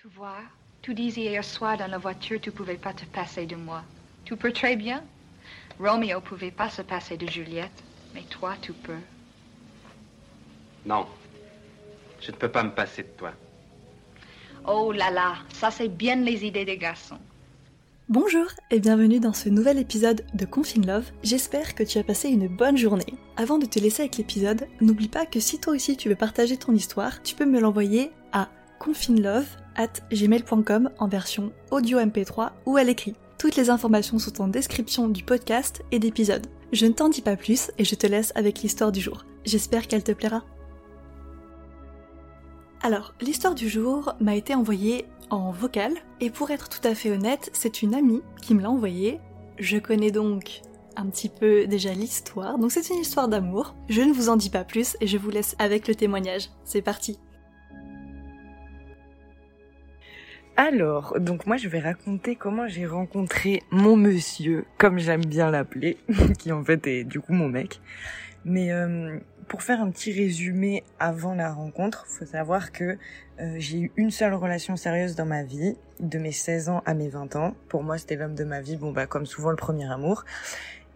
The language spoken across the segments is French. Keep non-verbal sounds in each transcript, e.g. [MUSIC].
Tu vois, tu disais hier soir dans la voiture, tu pouvais pas te passer de moi. Tu peux très bien. Romeo pouvait pas se passer de Juliette, mais toi, tu peux. Non. Je ne peux pas me passer de toi. Oh là là, ça c'est bien les idées des garçons. Bonjour et bienvenue dans ce nouvel épisode de Confine Love. J'espère que tu as passé une bonne journée. Avant de te laisser avec l'épisode, n'oublie pas que si toi aussi tu veux partager ton histoire, tu peux me l'envoyer à confinelove at gmail.com en version audio MP3 ou à l'écrit. Toutes les informations sont en description du podcast et d'épisode. Je ne t'en dis pas plus et je te laisse avec l'histoire du jour. J'espère qu'elle te plaira. Alors, l'histoire du jour m'a été envoyée en vocal, et pour être tout à fait honnête, c'est une amie qui me l'a envoyée. Je connais donc un petit peu déjà l'histoire, donc c'est une histoire d'amour. Je ne vous en dis pas plus et je vous laisse avec le témoignage. C'est parti Alors, donc moi je vais raconter comment j'ai rencontré mon monsieur, comme j'aime bien l'appeler, [LAUGHS] qui en fait est du coup mon mec. Mais euh, pour faire un petit résumé avant la rencontre, faut savoir que euh, j'ai eu une seule relation sérieuse dans ma vie, de mes 16 ans à mes 20 ans. Pour moi, c'était l'homme de ma vie, bon bah comme souvent le premier amour.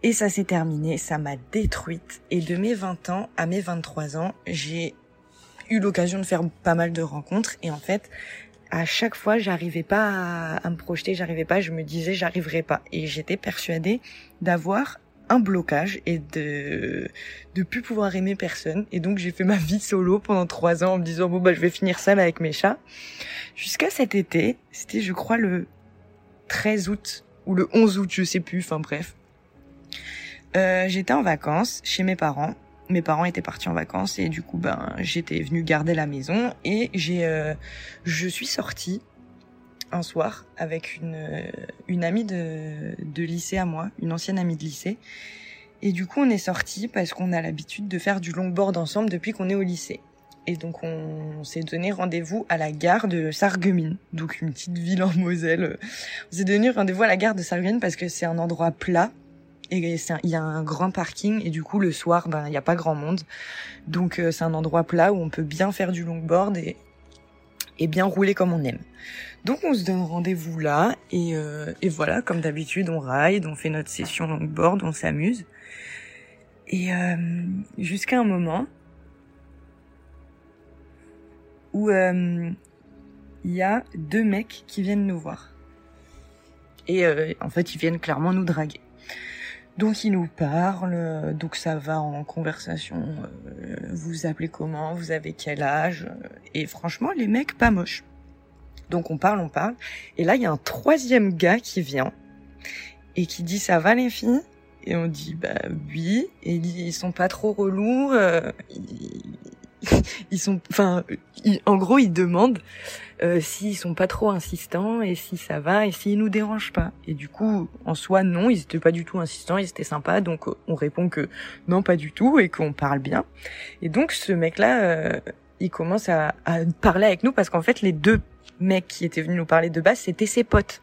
Et ça s'est terminé, ça m'a détruite. Et de mes 20 ans à mes 23 ans, j'ai eu l'occasion de faire pas mal de rencontres. Et en fait, à chaque fois, j'arrivais pas à, me projeter, j'arrivais pas, je me disais j'arriverai pas. Et j'étais persuadée d'avoir un blocage et de de plus pouvoir aimer personne. Et donc j'ai fait ma vie solo pendant trois ans en me disant bon bah je vais finir seule avec mes chats. Jusqu'à cet été c'était je crois le 13 août ou le 11 août je sais plus enfin bref. Euh, j'étais en vacances chez mes parents mes parents étaient partis en vacances et du coup ben j'étais venue garder la maison et j'ai euh, je suis sortie un soir avec une, une amie de, de lycée à moi, une ancienne amie de lycée. Et du coup, on est sortis parce qu'on a l'habitude de faire du longboard ensemble depuis qu'on est au lycée. Et donc, on, s'est donné rendez-vous à la gare de Sarreguemines, donc une petite ville en Moselle. On s'est donné rendez-vous à la gare de Sarreguemines parce que c'est un endroit plat et il y a un grand parking et du coup le soir ben il y a pas grand monde donc c'est un endroit plat où on peut bien faire du longboard et, et bien rouler comme on aime donc on se donne rendez-vous là et, euh, et voilà, comme d'habitude, on ride, on fait notre session longboard, on s'amuse. Et euh, jusqu'à un moment où euh, il y a deux mecs qui viennent nous voir. Et euh, en fait, ils viennent clairement nous draguer. Donc ils nous parlent, donc ça va en conversation. Euh, vous appelez comment Vous avez quel âge Et franchement, les mecs pas moches. Donc on parle, on parle. Et là, il y a un troisième gars qui vient et qui dit ça va les filles? Et on dit bah oui. Et ils sont pas trop relous. Euh, [LAUGHS] sont, enfin, en gros, ils demandent euh, s'ils sont pas trop insistants et si ça va et s'ils nous dérangent pas. Et du coup, en soi, non, ils étaient pas du tout insistants, ils étaient sympas. Donc on répond que non, pas du tout et qu'on parle bien. Et donc ce mec-là, euh, il commence à, à parler avec nous parce qu'en fait, les deux mec qui était venu nous parler de base, c'était ses potes.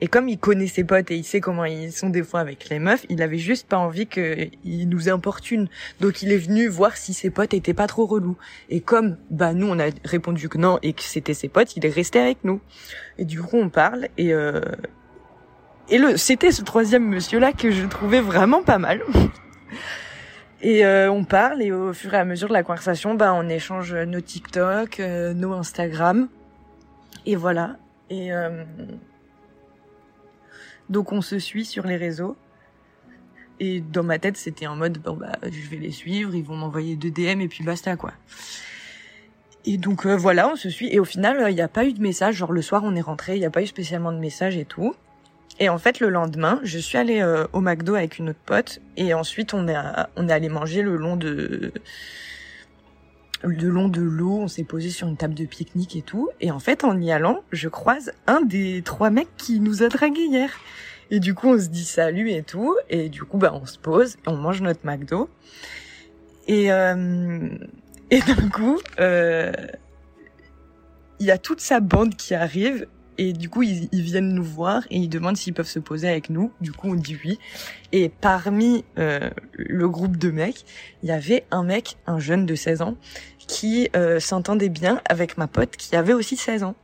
Et comme il connaît ses potes et il sait comment ils sont des fois avec les meufs, il avait juste pas envie qu'ils nous importunent. Donc il est venu voir si ses potes étaient pas trop relous. Et comme bah nous on a répondu que non et que c'était ses potes, il est resté avec nous. Et du coup on parle et euh... et le c'était ce troisième monsieur là que je trouvais vraiment pas mal. Et euh, on parle et au fur et à mesure de la conversation, bah on échange nos TikTok, euh, nos Instagram. Et voilà. Et euh... donc on se suit sur les réseaux. Et dans ma tête, c'était en mode bon bah je vais les suivre, ils vont m'envoyer deux DM et puis basta quoi. Et donc euh, voilà, on se suit et au final, il n'y a pas eu de message. Genre le soir, on est rentré, il n'y a pas eu spécialement de message et tout. Et en fait, le lendemain, je suis allée euh, au McDo avec une autre pote et ensuite on est allé manger le long de le long de l'eau, on s'est posé sur une table de pique-nique et tout. Et en fait, en y allant, je croise un des trois mecs qui nous a dragué hier. Et du coup, on se dit salut et tout. Et du coup, bah, on se pose, on mange notre McDo. Et, euh, et d'un coup, euh, il y a toute sa bande qui arrive. Et du coup, ils, ils viennent nous voir et ils demandent s'ils peuvent se poser avec nous. Du coup, on dit oui. Et parmi euh, le groupe de mecs, il y avait un mec, un jeune de 16 ans, qui euh, s'entendait bien avec ma pote qui avait aussi 16 ans.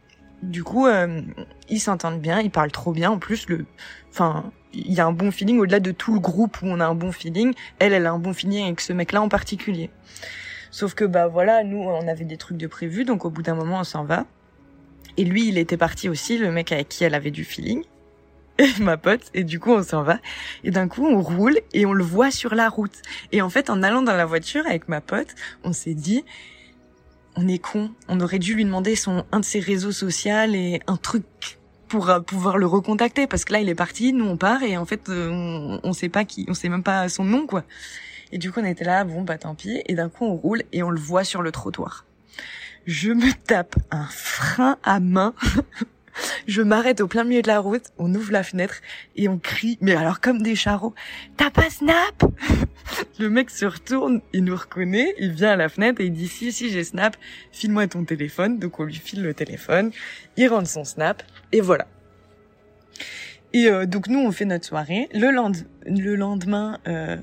du coup, euh, ils s'entendent bien, ils parlent trop bien. En plus, le, enfin, il y a un bon feeling au-delà de tout le groupe où on a un bon feeling. Elle, elle a un bon feeling avec ce mec-là en particulier. Sauf que bah voilà, nous, on avait des trucs de prévu, donc au bout d'un moment, on s'en va. Et lui, il était parti aussi, le mec avec qui elle avait du feeling. [LAUGHS] Et ma pote, et du coup on s'en va. Et d'un coup on roule et on le voit sur la route. Et en fait en allant dans la voiture avec ma pote, on s'est dit, on est con, on aurait dû lui demander son un de ses réseaux sociaux et un truc pour euh, pouvoir le recontacter parce que là il est parti, nous on part et en fait euh, on, on sait pas qui, on sait même pas son nom quoi. Et du coup on était là, bon bah tant pis. Et d'un coup on roule et on le voit sur le trottoir. Je me tape un frein à main. [LAUGHS] Je m'arrête au plein milieu de la route, on ouvre la fenêtre et on crie, mais alors comme des charros, t'as pas Snap? [LAUGHS] Le mec se retourne, il nous reconnaît, il vient à la fenêtre et il dit si si j'ai Snap, file-moi ton téléphone. Donc on lui file le téléphone, il rentre son Snap et voilà. Et euh, donc nous on fait notre soirée. Le, le lendemain, euh,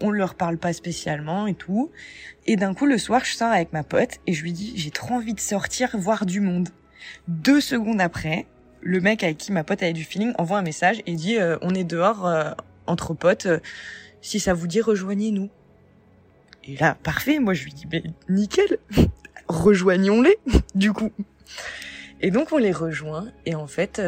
on leur parle pas spécialement et tout. Et d'un coup le soir je sors avec ma pote et je lui dis j'ai trop envie de sortir voir du monde. Deux secondes après, le mec avec qui ma pote avait du feeling envoie un message et dit euh, on est dehors euh, entre potes, si ça vous dit rejoignez-nous. Et là parfait, moi je lui dis mais nickel, [LAUGHS] rejoignons-les [LAUGHS] du coup. Et donc on les rejoint et en fait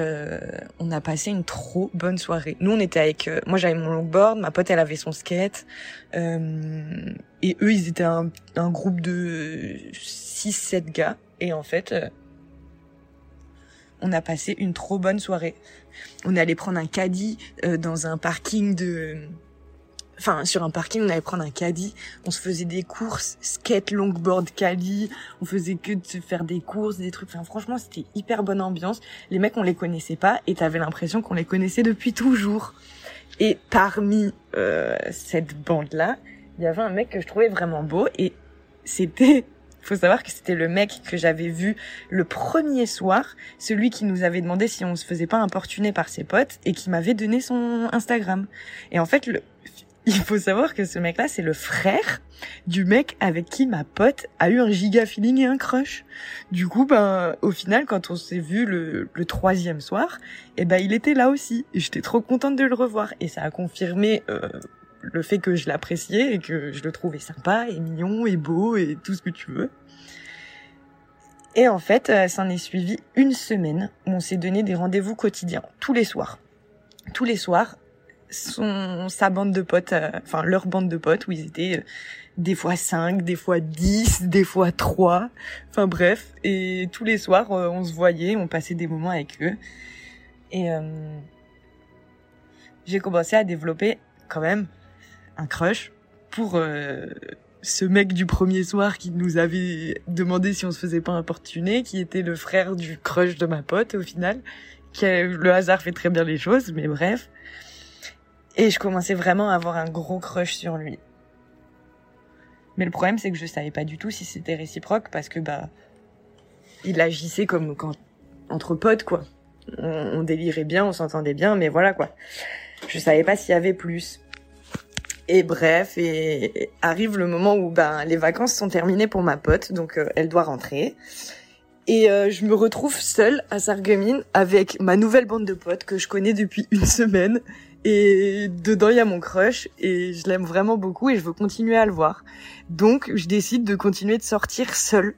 on a passé une trop bonne soirée. Nous on était avec, moi j'avais mon longboard, ma pote elle avait son skate et eux ils étaient un, un groupe de 6-7 gars et en fait on a passé une trop bonne soirée. On est allé prendre un caddie euh, dans un parking de enfin sur un parking on allait prendre un caddie. On se faisait des courses skate longboard caddie. On faisait que de se faire des courses des trucs. Enfin franchement c'était hyper bonne ambiance. Les mecs on les connaissait pas et t'avais l'impression qu'on les connaissait depuis toujours. Et parmi euh, cette bande là il y avait un mec que je trouvais vraiment beau et c'était faut savoir que c'était le mec que j'avais vu le premier soir, celui qui nous avait demandé si on se faisait pas importuner par ses potes et qui m'avait donné son Instagram. Et en fait, le, il faut savoir que ce mec-là, c'est le frère du mec avec qui ma pote a eu un giga feeling et un crush. Du coup, ben, au final, quand on s'est vu le, troisième soir, eh ben, il était là aussi. Et j'étais trop contente de le revoir. Et ça a confirmé, euh, le fait que je l'appréciais et que je le trouvais sympa et mignon et beau et tout ce que tu veux. Et en fait, euh, s'en est suivi une semaine où on s'est donné des rendez-vous quotidiens, tous les soirs. Tous les soirs, son, sa bande de potes, euh, enfin leur bande de potes où ils étaient euh, des fois 5, des fois 10, des fois 3, enfin bref. Et tous les soirs, on se voyait, on passait des moments avec eux. Et j'ai commencé à développer quand même un crush pour euh, ce mec du premier soir qui nous avait demandé si on se faisait pas importuner, qui était le frère du crush de ma pote au final. Qui le hasard fait très bien les choses, mais bref. Et je commençais vraiment à avoir un gros crush sur lui. Mais le problème, c'est que je savais pas du tout si c'était réciproque parce que bah, il agissait comme quand entre potes quoi. On, délirait bien, on s'entendait bien, mais voilà quoi. Je savais pas s'il y avait plus. Et bref, et arrive le moment où ben les vacances sont terminées pour ma pote, donc euh, elle doit rentrer. Et euh, je me retrouve seule à Sarreguemines avec ma nouvelle bande de potes que je connais depuis une semaine. Et dedans, il y a mon crush et je l'aime vraiment beaucoup et je veux continuer à le voir. Donc, je décide de continuer de sortir seule.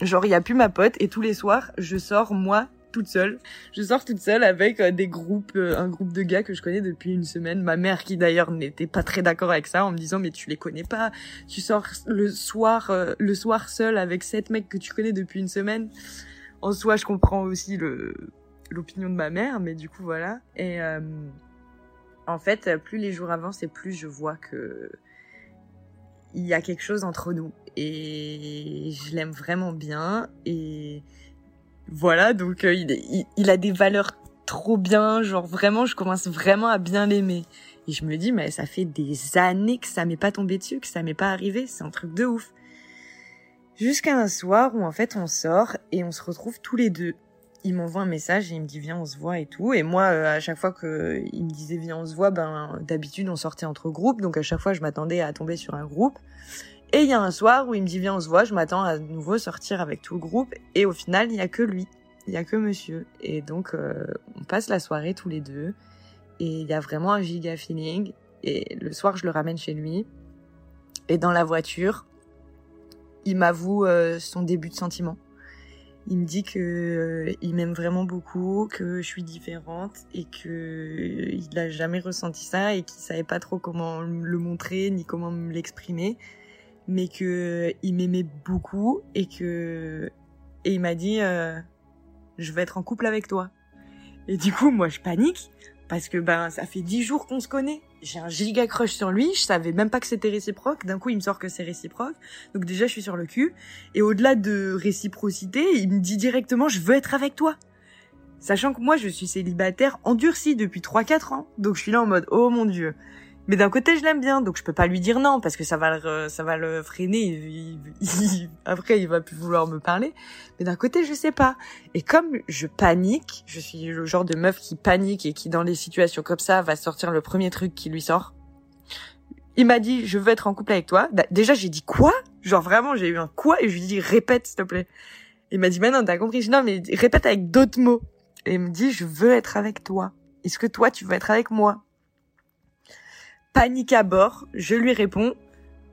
Genre, il y a plus ma pote et tous les soirs, je sors moi toute seule. Je sors toute seule avec euh, des groupes, euh, un groupe de gars que je connais depuis une semaine. Ma mère qui d'ailleurs n'était pas très d'accord avec ça en me disant mais tu les connais pas. Tu sors le soir, euh, le soir seul avec sept mecs que tu connais depuis une semaine. En soi, je comprends aussi le l'opinion de ma mère, mais du coup voilà. Et en fait, plus les jours avancent et plus je vois que il y a quelque chose entre nous et je l'aime vraiment bien et voilà, donc euh, il, il, a des valeurs trop bien, genre vraiment, je commence vraiment à bien l'aimer. Et je me dis, mais ça fait des années que ça m'est pas tombé dessus, que ça m'est pas arrivé, c'est un truc de ouf. Jusqu'à un soir où en fait on sort et on se retrouve tous les deux. Il m'envoie un message et il me dit viens on se voit et tout. Et moi euh, à chaque fois que il me disait viens on se voit, ben d'habitude on sortait entre groupes, donc à chaque fois je m'attendais à tomber sur un groupe. Et il y a un soir où il me dit viens on se voit, je m'attends à nouveau sortir avec tout le groupe et au final il y a que lui. il y a que monsieur. Et donc, euh, on passe la soirée tous les deux. Et il y a vraiment un giga feeling. Et le soir, je le ramène chez lui. Et dans la voiture, il m'avoue euh, son début de sentiment. Il me dit que euh, il m'aime vraiment beaucoup, que je suis différente et que il n'a jamais ressenti ça et qu'il savait pas trop comment le montrer ni comment me l'exprimer, mais que il m'aimait beaucoup et que et il m'a dit je vais être en couple avec toi. Et du coup, moi, je panique parce que ben ça fait dix jours qu'on se connaît. J'ai un giga crush sur lui, je savais même pas que c'était réciproque. D'un coup, il me sort que c'est réciproque. Donc déjà, je suis sur le cul. Et au-delà de réciprocité, il me dit directement, je veux être avec toi. Sachant que moi, je suis célibataire endurci depuis 3-4 ans. Donc je suis là en mode, oh mon dieu. Mais d'un côté, je l'aime bien, donc je peux pas lui dire non parce que ça va le, ça va le freiner. après, il va plus vouloir me parler. Mais d'un côté, je sais pas. Et comme je panique, je suis le genre de meuf qui panique et qui, dans les situations comme ça, va sortir le premier truc qui lui sort. Il m'a dit, je veux être en couple avec toi. Bah, déjà, j'ai dit quoi? Genre vraiment, j'ai eu un quoi et je lui ai dit, répète, s'il te plaît. Il m'a dit, mais non, t'as compris. Je dis, non, mais répète avec d'autres mots. Et il me dit, je veux être avec toi. Est-ce que toi, tu veux être avec moi? Panique à bord, je lui réponds,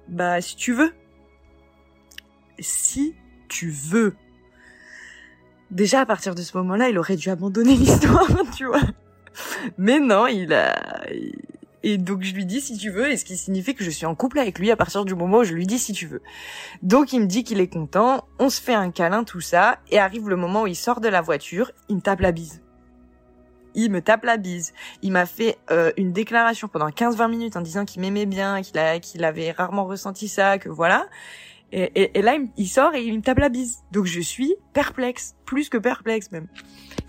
bah si tu veux. Si tu veux. Déjà à partir de ce moment-là, il aurait dû abandonner [LAUGHS] l'histoire, tu vois. Mais non, il a... Et donc je lui dis si tu veux, et ce qui signifie que je suis en couple avec lui à partir du moment où je lui dis si tu veux. Donc il me dit qu'il est content, on se fait un câlin, tout ça, et arrive le moment où il sort de la voiture, il me tape la bise il me tape la bise. Il m'a fait euh, une déclaration pendant 15-20 minutes en disant qu'il m'aimait bien, qu'il qu'il avait rarement ressenti ça, que voilà. Et, et, là, il, sort et il me tape la bise. Donc je suis perplexe, plus que perplexe même.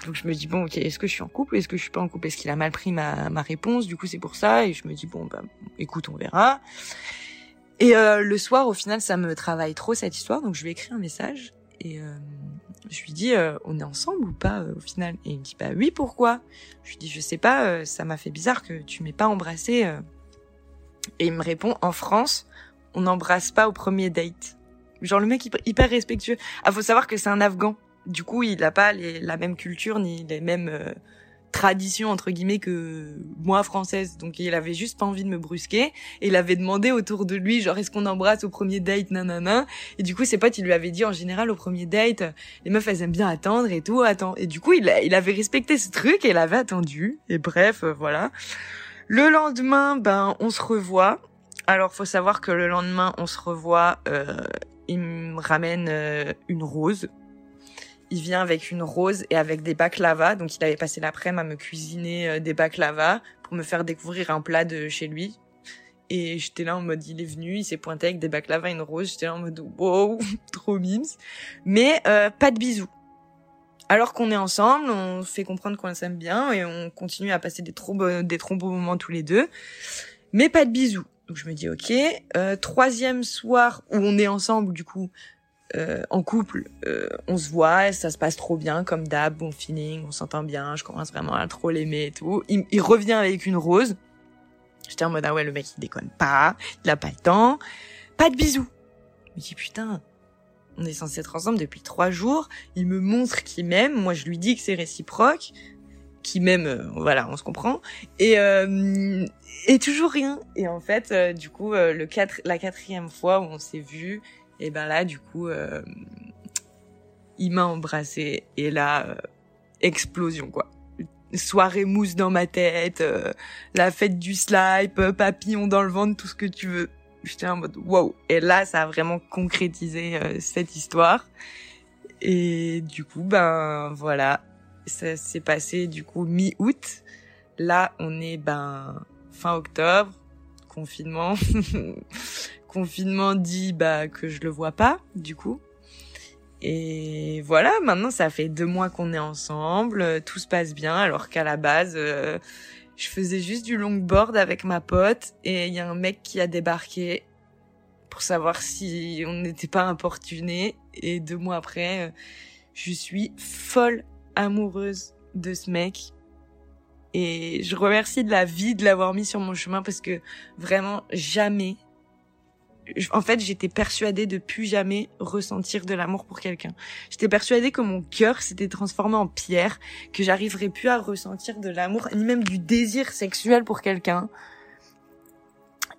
Donc je me dis bon, ok, est-ce que je suis en couple, est-ce que je suis pas en couple, est-ce qu'il a mal pris ma, ma réponse? Du coup, c'est pour ça. Et je me dis bon, bah, écoute, on verra. Et euh, le soir, au final, ça me travaille trop cette histoire, donc je lui écris un message et euh, je lui dis, euh, on est ensemble ou pas euh, au final? Et il me dit, bah oui, pourquoi? Je lui dis, je sais pas, euh, ça m'a fait bizarre que tu m'aies pas embrassé. Et il me répond, en France, on n'embrasse pas au premier date. Genre le mec hyper respectueux. Ah, faut savoir que c'est un Afghan. Du coup, il a pas la même culture ni les mêmes tradition entre guillemets que moi française. Donc il avait juste pas envie de me brusquer. Et il avait demandé autour de lui genre est-ce qu'on embrasse au premier date nanana. Et du coup ses potes il lui avait dit en général au premier date les meufs elles aiment bien attendre et tout. Attends. Et du coup il, il avait respecté ce truc et il avait attendu. Et bref euh, voilà. Le lendemain ben on se revoit. Alors faut savoir que le lendemain on se revoit euh, il me ramène euh, une rose il vient avec une rose et avec des baklava. Donc il avait passé l'après-midi à me cuisiner euh, des baklava pour me faire découvrir un plat de chez lui. Et j'étais là en mode, il est venu, il s'est pointé avec des baklava et une rose. J'étais là en mode, wow, [LAUGHS] trop mimes. Mais euh, pas de bisous. Alors qu'on est ensemble, on fait comprendre qu'on s'aime bien et on continue à passer des trop, des trop beaux moments tous les deux. Mais pas de bisous. Donc je me dis ok. Euh, troisième soir où on est ensemble, du coup, euh, en couple, euh, on se voit, ça se passe trop bien, comme d'hab, bon feeling, on s'entend bien, je commence vraiment à trop l'aimer et tout. Il, revient avec une rose. J'étais en mode, ah ouais, le mec, il déconne pas, il a pas le temps. Pas de bisous. Je me dis, putain, on est censé être ensemble depuis trois jours, il me montre qu'il m'aime, moi je lui dis que c'est réciproque, qu'il m'aime, euh, voilà, on se comprend. Et, et toujours rien. Et en fait, du coup, le quatre, la quatrième fois où on s'est vu, et ben là, du coup, euh, il m'a embrassé et là, euh, explosion quoi. Soirée mousse dans ma tête, euh, la fête du slime, papillon dans le ventre, tout ce que tu veux. J'étais en mode wow. Et là, ça a vraiment concrétisé cette histoire. Et du coup, ben voilà, ça s'est passé du coup mi-août. Là, on est ben fin octobre, confinement. [LAUGHS] confinement dit bah que je le vois pas du coup. Et voilà, maintenant ça fait deux mois qu'on est ensemble, tout se passe bien alors qu'à la base euh, je faisais juste du longboard avec ma pote et il y a un mec qui a débarqué pour savoir si on n'était pas importuné et deux mois après euh, je suis folle amoureuse de ce mec et je remercie de la vie de l'avoir mis sur mon chemin parce que vraiment jamais en fait, j'étais persuadée de plus jamais ressentir de l'amour pour quelqu'un. J'étais persuadée que mon cœur s'était transformé en pierre, que j'arriverais plus à ressentir de l'amour, ni même du désir sexuel pour quelqu'un.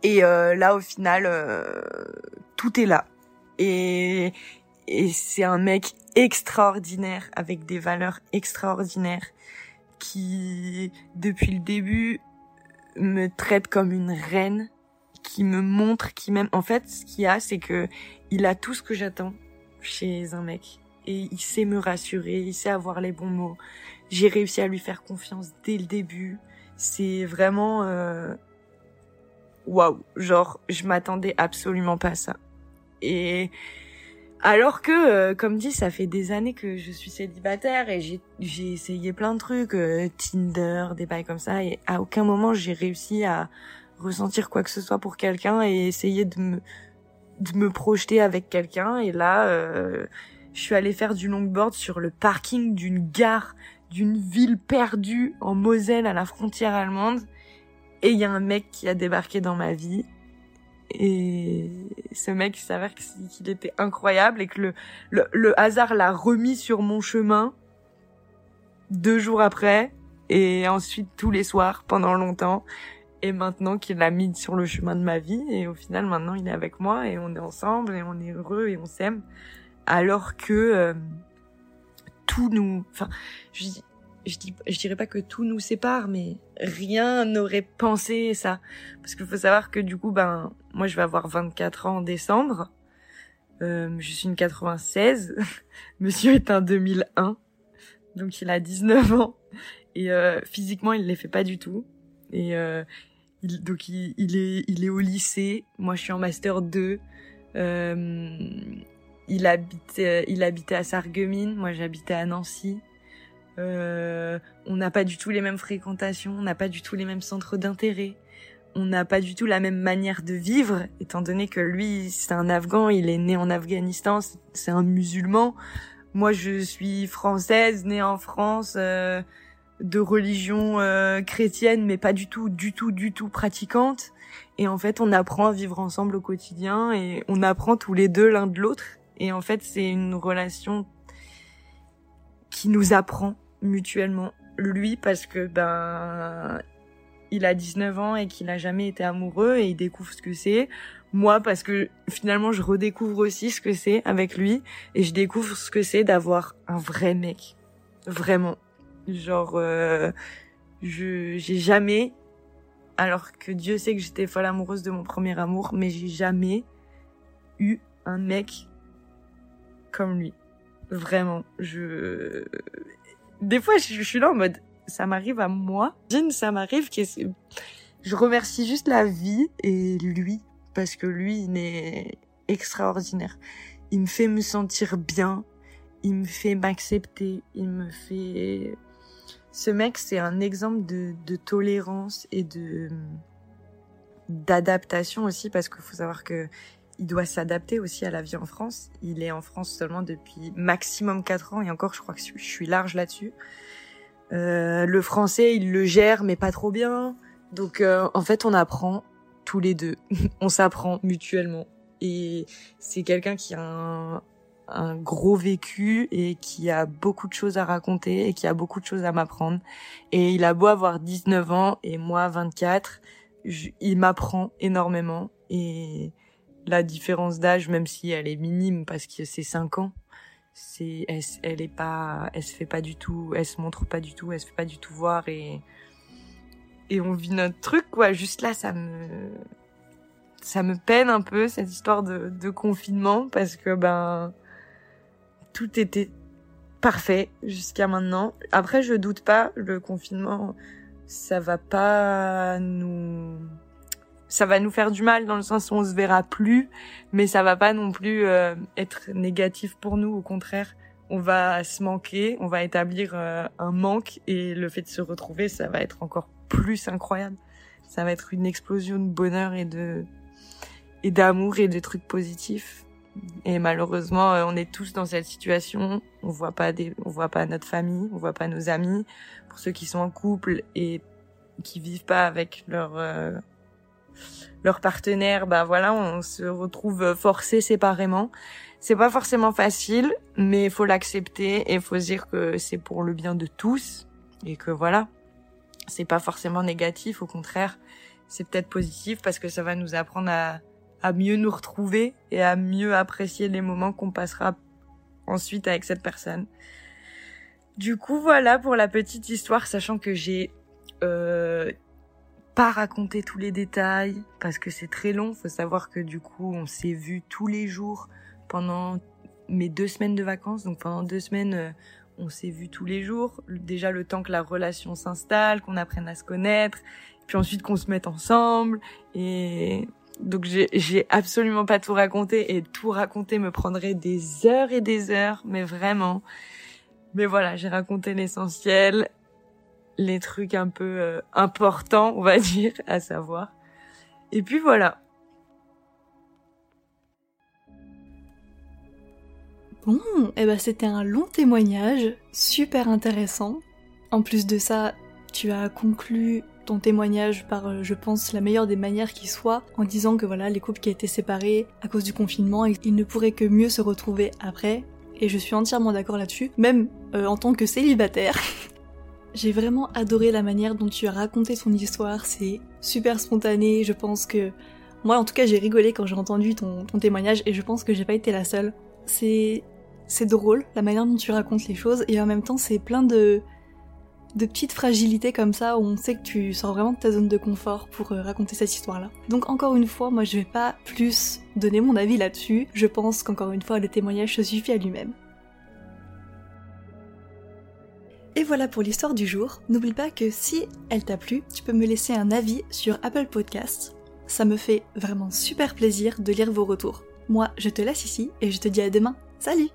Et euh, là, au final, euh, tout est là. Et, et c'est un mec extraordinaire, avec des valeurs extraordinaires, qui, depuis le début, me traite comme une reine qui me montre, qui m'aime. En fait, ce qu'il a, c'est que il a tout ce que j'attends chez un mec. Et il sait me rassurer, il sait avoir les bons mots. J'ai réussi à lui faire confiance dès le début. C'est vraiment... Euh... Waouh Genre, je m'attendais absolument pas à ça. Et... Alors que, euh, comme dit, ça fait des années que je suis célibataire et j'ai essayé plein de trucs, euh, Tinder, des bails comme ça, et à aucun moment j'ai réussi à, ressentir quoi que ce soit pour quelqu'un et essayer de me de me projeter avec quelqu'un. Et là euh, je suis allée faire du longboard sur le parking d'une gare d'une ville perdue en Moselle à la frontière allemande. Et il y a un mec qui a débarqué dans ma vie. Et ce mec s'avère qu'il était incroyable et que le, le, le hasard l'a remis sur mon chemin deux jours après et ensuite tous les soirs pendant longtemps et maintenant qu'il l'a mis sur le chemin de ma vie et au final maintenant il est avec moi et on est ensemble et on est heureux et on s'aime. Alors que euh, tout nous enfin je, je dis je dirais pas que tout nous sépare mais rien n'aurait pensé ça. Parce qu'il faut savoir que du coup ben moi je vais avoir 24 ans en décembre. Euh, je suis une 96 [LAUGHS] monsieur est un 2001 donc il a 19 ans. Et euh, physiquement il les fait pas du tout. Et euh, donc il, est, il est au lycée. Moi, je suis en master 2. Euh, il habitait, il habitait à Sarreguemines. Moi, j'habitais à Nancy. Euh, on n'a pas du tout les mêmes fréquentations. On n'a pas du tout les mêmes centres d'intérêt. On n'a pas du tout la même manière de vivre, étant donné que lui, c'est un Afghan. Il est né en Afghanistan. C'est un musulman. Moi, je suis française, née en France. De religion euh, chrétienne, mais pas du tout, du tout, du tout pratiquante. Et en fait, on apprend à vivre ensemble au quotidien et on apprend tous les deux l'un de l'autre. Et en fait, c'est une relation qui nous apprend mutuellement. Lui, parce que ben, il a 19 ans et qu'il a jamais été amoureux et il découvre ce que c'est. Moi, parce que finalement, je redécouvre aussi ce que c'est avec lui et je découvre ce que c'est d'avoir un vrai mec. Vraiment. Genre, euh, je j'ai jamais, alors que Dieu sait que j'étais folle amoureuse de mon premier amour, mais j'ai jamais eu un mec comme lui. Vraiment, je. Des fois, je, suis là en mode, ça m'arrive à moi. Ça m'arrive que je remercie juste la vie et lui parce que lui, il est extraordinaire. Il me fait me sentir bien, il me fait m'accepter, il me fait ce mec, c'est un exemple de, de tolérance et de d'adaptation aussi, parce qu'il faut savoir que il doit s'adapter aussi à la vie en France. Il est en France seulement depuis maximum 4 ans, et encore, je crois que je suis large là-dessus. Euh, le français, il le gère, mais pas trop bien. Donc, euh, en fait, on apprend tous les deux. [LAUGHS] on s'apprend mutuellement. Et c'est quelqu'un qui a un, un gros vécu et qui a beaucoup de choses à raconter et qui a beaucoup de choses à m'apprendre. Et il a beau avoir 19 ans et moi 24, il m'apprend énormément et la différence d'âge, même si elle est minime parce que c'est 5 ans, c'est elle, elle est pas, elle se fait pas du tout, elle se montre pas du tout, elle se fait pas du tout voir et et on vit notre truc quoi. Juste là, ça me ça me peine un peu cette histoire de, de confinement parce que ben tout était parfait jusqu'à maintenant. Après, je doute pas, le confinement, ça va pas nous, ça va nous faire du mal dans le sens où on se verra plus, mais ça va pas non plus euh, être négatif pour nous. Au contraire, on va se manquer, on va établir euh, un manque et le fait de se retrouver, ça va être encore plus incroyable. Ça va être une explosion de bonheur et de et d'amour et de trucs positifs. Et malheureusement, euh, on est tous dans cette situation. On voit pas des, on voit pas notre famille, on voit pas nos amis. Pour ceux qui sont en couple et qui vivent pas avec leur euh, leur partenaire, bah voilà, on se retrouve forcés séparément. C'est pas forcément facile, mais faut l'accepter et faut dire que c'est pour le bien de tous et que voilà, c'est pas forcément négatif, au contraire, c'est peut-être positif parce que ça va nous apprendre à, à mieux nous retrouver et à mieux apprécier les moments qu'on passera ensuite avec cette personne. Du coup, voilà pour la petite histoire, sachant que j'ai euh, pas raconté tous les détails parce que c'est très long. Faut savoir que du coup, on s'est vu tous les jours pendant mes deux semaines de vacances. Donc pendant deux semaines, euh, on s'est vu tous les jours. Déjà le temps que la relation s'installe, qu'on apprenne à se connaître, puis ensuite qu'on se mette ensemble. Et donc j'ai absolument pas tout raconté et tout raconter me prendrait des heures et des heures, mais vraiment. Mais voilà, j'ai raconté l'essentiel, les trucs un peu euh, importants, on va [LAUGHS] dire, à savoir. Et puis voilà. Bon, eh ben c'était un long témoignage, super intéressant. En plus de ça, tu as conclu ton témoignage par, euh, je pense, la meilleure des manières qui soit, en disant que voilà, les couples qui étaient séparés à cause du confinement, ils ne pourraient que mieux se retrouver après. Et je suis entièrement d'accord là-dessus, même euh, en tant que célibataire. [LAUGHS] J'ai vraiment adoré la manière dont tu as raconté ton histoire, c'est super spontané, je pense que... Moi en tout cas j'ai rigolé quand j'ai entendu ton, ton témoignage et je pense que j'ai pas été la seule. C'est... C'est drôle la manière dont tu racontes les choses et en même temps c'est plein de de petites fragilités comme ça où on sait que tu sors vraiment de ta zone de confort pour euh, raconter cette histoire-là. Donc encore une fois, moi je vais pas plus donner mon avis là-dessus. Je pense qu'encore une fois, le témoignage se suffit à lui-même. Et voilà pour l'histoire du jour. N'oublie pas que si elle t'a plu, tu peux me laisser un avis sur Apple Podcasts. Ça me fait vraiment super plaisir de lire vos retours. Moi, je te laisse ici et je te dis à demain. Salut